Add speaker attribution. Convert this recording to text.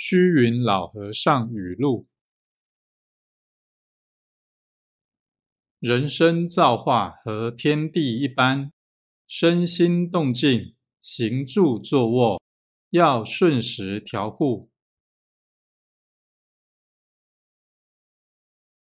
Speaker 1: 虚云老和尚语录。人生造化和天地一般身心动静行住坐卧要顺时调护。